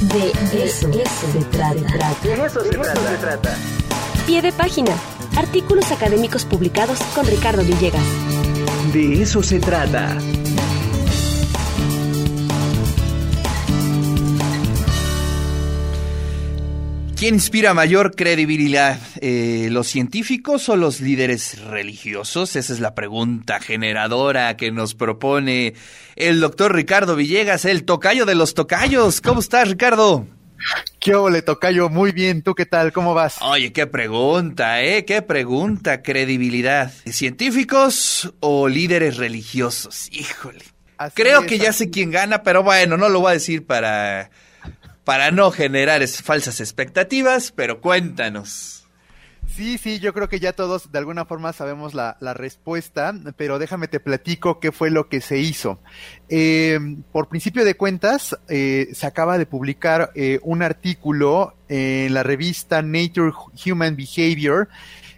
De eso, se trata. De eso se, trata. Pie de página. Artículos académicos publicados con Ricardo Villegas. De eso se trata. ¿Quién inspira mayor credibilidad? Eh, ¿Los científicos o los líderes religiosos? Esa es la pregunta generadora que nos propone el doctor Ricardo Villegas, el tocayo de los tocayos. ¿Cómo estás, Ricardo? ¿Qué ole, tocayo? Muy bien, ¿tú qué tal? ¿Cómo vas? Oye, qué pregunta, ¿eh? ¿Qué pregunta? Credibilidad. ¿Científicos o líderes religiosos? Híjole. Creo que ya sé quién gana, pero bueno, no lo voy a decir para para no generar falsas expectativas, pero cuéntanos. Sí, sí, yo creo que ya todos de alguna forma sabemos la, respuesta, pero déjame te platico qué fue lo que se hizo. Eh, por principio de cuentas, eh, se acaba de publicar eh, un artículo en la revista Nature Human Behavior,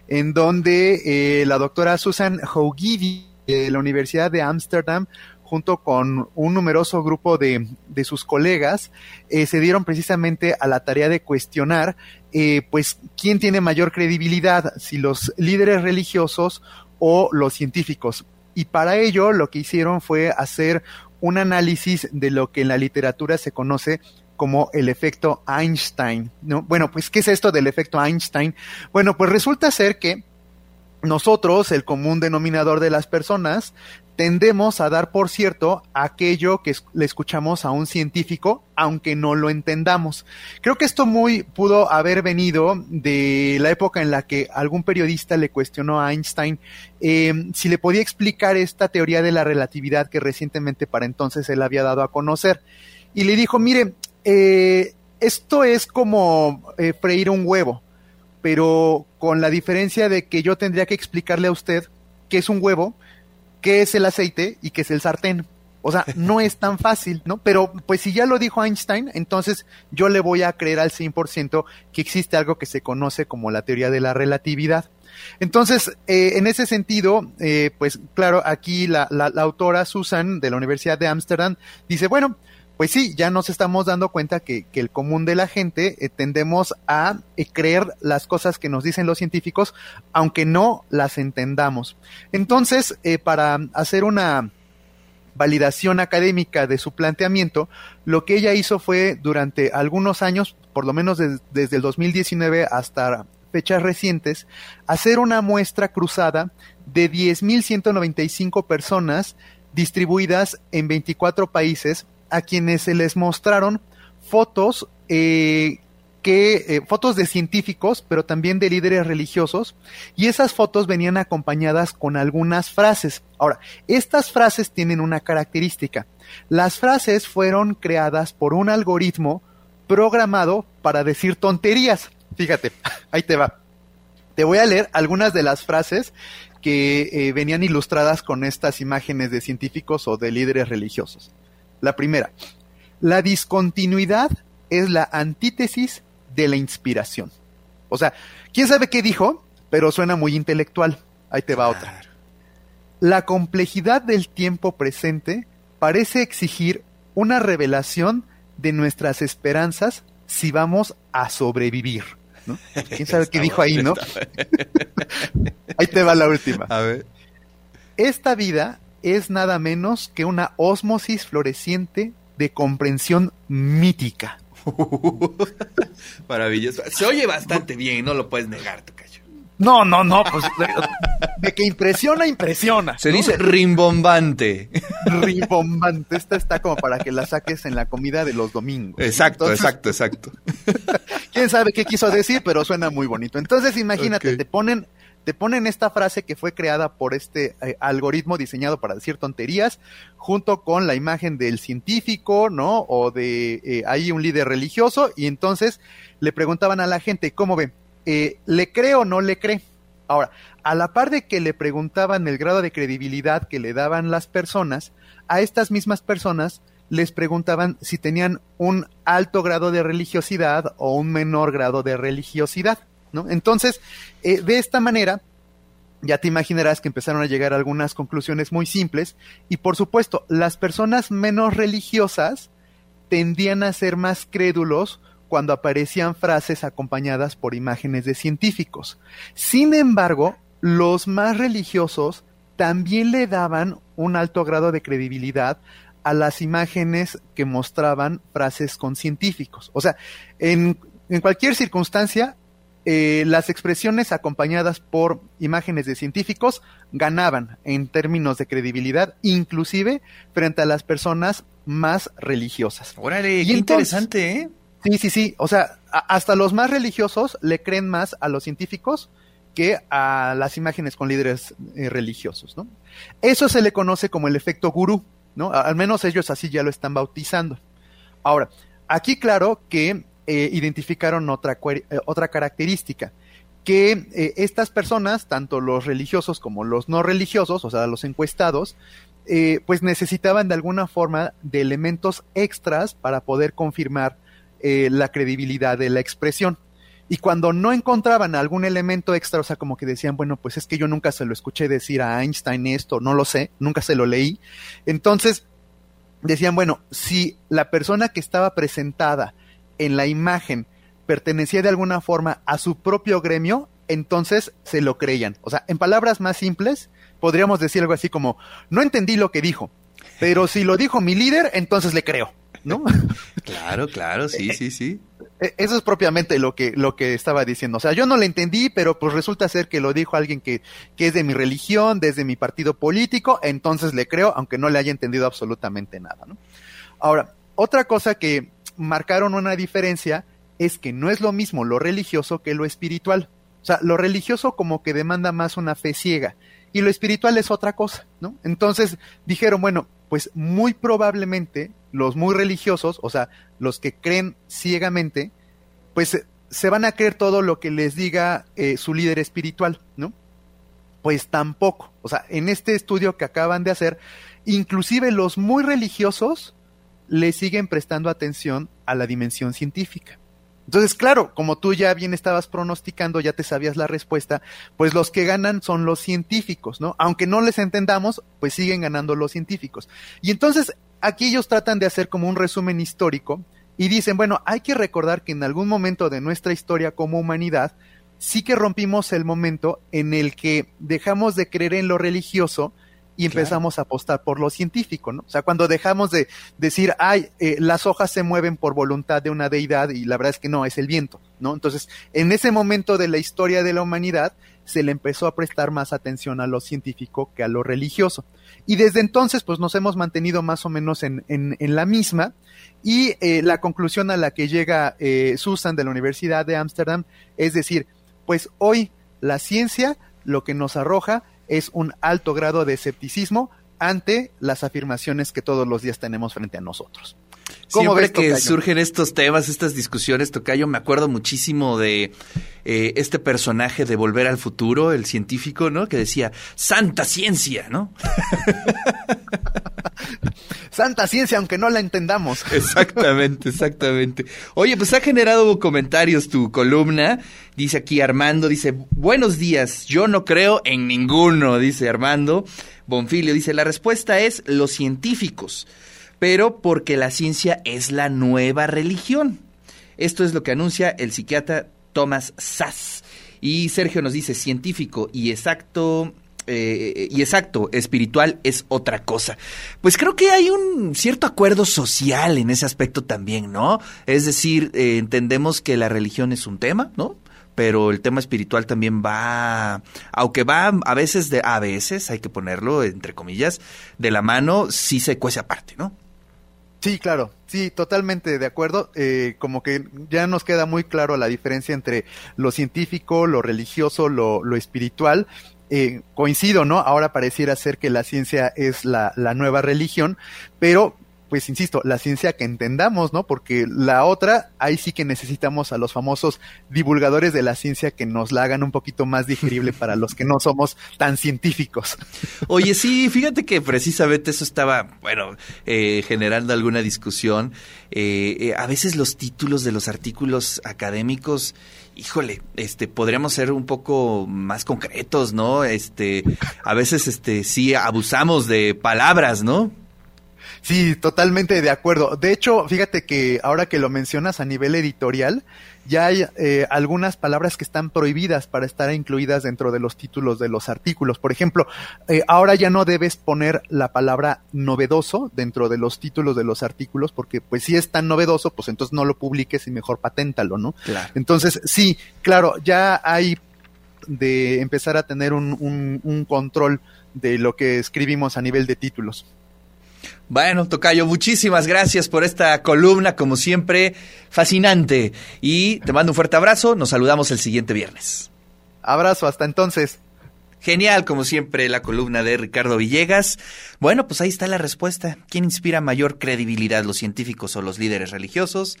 en donde la doctora Susan Hougidi de la Universidad de Ámsterdam junto con un numeroso grupo de, de sus colegas, eh, se dieron precisamente a la tarea de cuestionar, eh, pues, quién tiene mayor credibilidad, si los líderes religiosos o los científicos. Y para ello lo que hicieron fue hacer un análisis de lo que en la literatura se conoce como el efecto Einstein. ¿no? Bueno, pues, ¿qué es esto del efecto Einstein? Bueno, pues resulta ser que nosotros, el común denominador de las personas, tendemos a dar por cierto aquello que le escuchamos a un científico, aunque no lo entendamos. Creo que esto muy pudo haber venido de la época en la que algún periodista le cuestionó a Einstein em, si le podía explicar esta teoría de la relatividad que recientemente para entonces él había dado a conocer. Y le dijo, mire, eh, esto es como eh, freír un huevo pero con la diferencia de que yo tendría que explicarle a usted qué es un huevo, qué es el aceite y qué es el sartén. O sea, no es tan fácil, ¿no? Pero pues si ya lo dijo Einstein, entonces yo le voy a creer al 100% que existe algo que se conoce como la teoría de la relatividad. Entonces, eh, en ese sentido, eh, pues claro, aquí la, la, la, autora Susan de la Universidad de Ámsterdam dice, bueno, pues sí, ya nos estamos dando cuenta que, el común de la gente eh, tendemos a eh, creer las cosas que nos dicen los científicos, aunque no las entendamos. Entonces, eh, para hacer una validación académica de su planteamiento, lo que ella hizo fue durante algunos años, por lo menos desde el 2019 hasta fechas recientes, hacer una muestra cruzada de 10.195 personas distribuidas en 24 países a quienes se les mostraron fotos eh, que eh, fotos de científicos, pero también de líderes religiosos, y esas fotos venían acompañadas con algunas frases. Ahora, estas frases tienen una característica. Las frases fueron creadas por un algoritmo programado para decir tonterías. Fíjate, ahí te va. Te voy a leer algunas de las frases que eh, venían ilustradas con estas imágenes de científicos o de líderes religiosos. La primera, la discontinuidad es la antítesis de la inspiración. O sea, quién sabe qué dijo, pero suena muy intelectual. Ahí te va otra. La complejidad del tiempo presente parece exigir una revelación de nuestras esperanzas si vamos a sobrevivir. ¿Quién sabe qué dijo ahí, no? ahí te va la última. A ver. Esta vida es nada menos que una ósmosis floreciente de comprensión mítica. Maravilloso. Se oye bastante bien, no lo puedes negar, Tocayo. No, no, no, pues de, que impresiona, impresiona. Se dice rimbombante. Rimbombante. Esta está como para que la saques en la comida de los domingos. Exacto, exacto, exacto. Quién sabe qué quiso decir, pero suena muy bonito. Entonces, imagínate, te ponen te ponen esta frase que fue creada por este eh, algoritmo diseñado para decir tonterías, junto con la imagen del científico, ¿no? O de eh, ahí un líder religioso, y entonces le preguntaban a la gente, ¿cómo ve? Eh, ¿Le cree o no le cree? Ahora, a la par de que le preguntaban el grado de credibilidad que le daban las personas, a estas mismas personas les preguntaban si tenían un alto grado de religiosidad o un menor grado de religiosidad. Entonces, eh, de esta manera, ya te imaginarás que empezaron a llegar a algunas conclusiones muy simples y por supuesto, las personas menos religiosas tendían a ser más crédulos cuando aparecían frases acompañadas por imágenes de científicos. Sin embargo, los más religiosos también le daban un alto grado de credibilidad a las imágenes que mostraban frases con científicos. O sea, en, cualquier circunstancia, eh, las expresiones acompañadas por imágenes de científicos ganaban en términos de credibilidad, inclusive frente a las personas más religiosas. Órale, qué interesante, ¿eh? Sí, sí, sí. O sea, hasta los más religiosos le creen más a los científicos que a las imágenes con líderes eh, religiosos, ¿no? Eso se le conoce como el efecto gurú, ¿no? Al menos ellos así ya lo están bautizando. Ahora, aquí claro que eh, identificaron otra, eh, otra característica, que estas personas, tanto los religiosos como los no religiosos, o sea, los encuestados, pues necesitaban de alguna forma de elementos extras para poder confirmar la credibilidad de la expresión. Y cuando no encontraban algún elemento extra, o sea, como que decían, bueno, pues es que yo nunca se lo escuché decir a Einstein esto, no lo sé, nunca se lo leí. Entonces, decían, bueno, si la persona que estaba presentada en la imagen pertenecía de alguna forma a su propio gremio, entonces se lo creían. O sea, en palabras más simples, podríamos decir algo así como, no entendí lo que dijo, pero si lo dijo mi líder, entonces le creo, ¿no? Claro, claro, sí, sí, sí. E, eso es propiamente lo que, lo que estaba diciendo. O sea, yo no lo entendí, pero pues resulta ser que lo dijo alguien que, que es de mi religión, desde mi partido político, entonces le creo, aunque no le haya entendido absolutamente nada, ¿no? Ahora, otra cosa que marcaron una diferencia es que no es lo mismo lo religioso que lo espiritual. O sea, lo religioso como que demanda más una fe ciega y lo espiritual es otra cosa, ¿no? Entonces dijeron, bueno, pues muy probablemente los muy religiosos, o sea, los que creen ciegamente, pues se van a creer todo lo que les diga eh, su líder espiritual, ¿no? Pues tampoco. O sea, en este estudio que acaban de hacer, inclusive los muy religiosos le siguen prestando atención a la dimensión científica. Entonces, claro, como tú ya bien estabas pronosticando, ya te sabías la respuesta, pues los que ganan son los científicos, ¿no? Aunque no les entendamos, pues siguen ganando los científicos. Y entonces, aquí ellos tratan de hacer como un resumen histórico y dicen, bueno, hay que recordar que en algún momento de nuestra historia como humanidad, sí que rompimos el momento en el que dejamos de creer en lo religioso y empezamos a apostar por lo científico, ¿no? O sea, cuando dejamos de decir, ay, eh, las hojas se mueven por voluntad de una deidad y la verdad es que no, es el viento, ¿no? Entonces, en ese momento de la historia de la humanidad, se le empezó a prestar más atención a lo científico que a lo religioso. Y desde entonces, pues nos hemos mantenido más o menos en, en, la misma. Y eh, la conclusión a la que llega eh, Susan de la Universidad de Ámsterdam es decir, pues hoy la ciencia lo que nos arroja es un alto grado de escepticismo ante las afirmaciones que todos los días tenemos frente a nosotros. Siempre que surgen estos temas, estas discusiones, Tocayo, me acuerdo muchísimo de eh, este personaje de Volver al Futuro, el científico, ¿no? Que decía, santa ciencia, ¿no? santa ciencia, aunque no la entendamos. Exactamente, exactamente. Oye, pues ha generado comentarios tu columna. Dice aquí Armando, dice, buenos días, yo no creo en ninguno, dice Armando. Bonfilio dice, la respuesta es los científicos pero porque la ciencia es la nueva religión. Esto es lo que anuncia el psiquiatra Thomas Sass. Y Sergio nos dice, científico y exacto, eh, y exacto, espiritual es otra cosa. Pues creo que hay un cierto acuerdo social en ese aspecto también, ¿no? Es decir, eh, entendemos que la religión es un tema, ¿no? Pero el tema espiritual también va, aunque va a veces de, a veces, hay que ponerlo entre comillas, de la mano, sí se cuece aparte, ¿no? Sí, claro, sí, totalmente de acuerdo. Eh, como que ya nos queda muy claro la diferencia entre lo científico, lo religioso, lo espiritual. Eh, coincido, ¿no? Ahora pareciera ser que la ciencia es la, la nueva religión, pero pues insisto, la ciencia que entendamos, ¿no? Porque la otra, ahí sí que necesitamos a los famosos divulgadores de la ciencia que nos la hagan un poquito más digerible para los que no somos tan científicos. Oye, sí, fíjate que precisamente eso estaba, bueno, eh, generando alguna discusión. Eh, eh, a veces los títulos de los artículos académicos híjole, este, podríamos ser un poco más concretos, ¿no? Este, a veces, este, sí abusamos de palabras, ¿no? Sí, totalmente de acuerdo. De hecho, fíjate que ahora que lo mencionas a nivel editorial, ya hay eh, algunas palabras que están prohibidas para estar incluidas dentro de los títulos de los artículos. Por ejemplo, eh, ahora ya no debes poner la palabra novedoso dentro de los títulos de los artículos, porque pues si es tan novedoso, pues entonces no lo publiques y mejor paténtalo, ¿no? Claro. Entonces, sí, claro, ya hay de empezar a tener un, un, un control de lo que escribimos a nivel de títulos. Bueno, Tocayo, muchísimas gracias por esta columna, como siempre, fascinante. Y te mando un fuerte abrazo, nos saludamos el siguiente viernes. Abrazo, hasta entonces. Genial, como siempre, la columna de Ricardo Villegas. Bueno, pues ahí está la respuesta. ¿Quién inspira mayor credibilidad, los científicos o los líderes religiosos?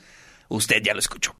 Usted ya lo escuchó.